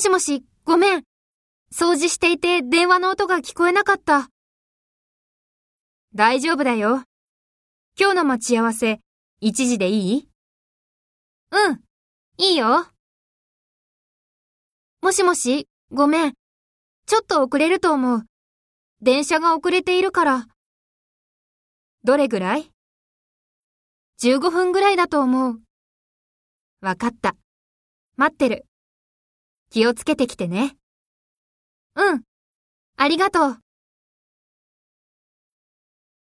もしもし、ごめん。掃除していて電話の音が聞こえなかった。大丈夫だよ。今日の待ち合わせ、1時でいい？うん、いいよ。もしもし、ごめん。ちょっと遅れると思う。電車が遅れているから。どれぐらい ?15 分ぐらいだと思う。わかった。待ってる。気をつけてきてね。うん。ありがとう。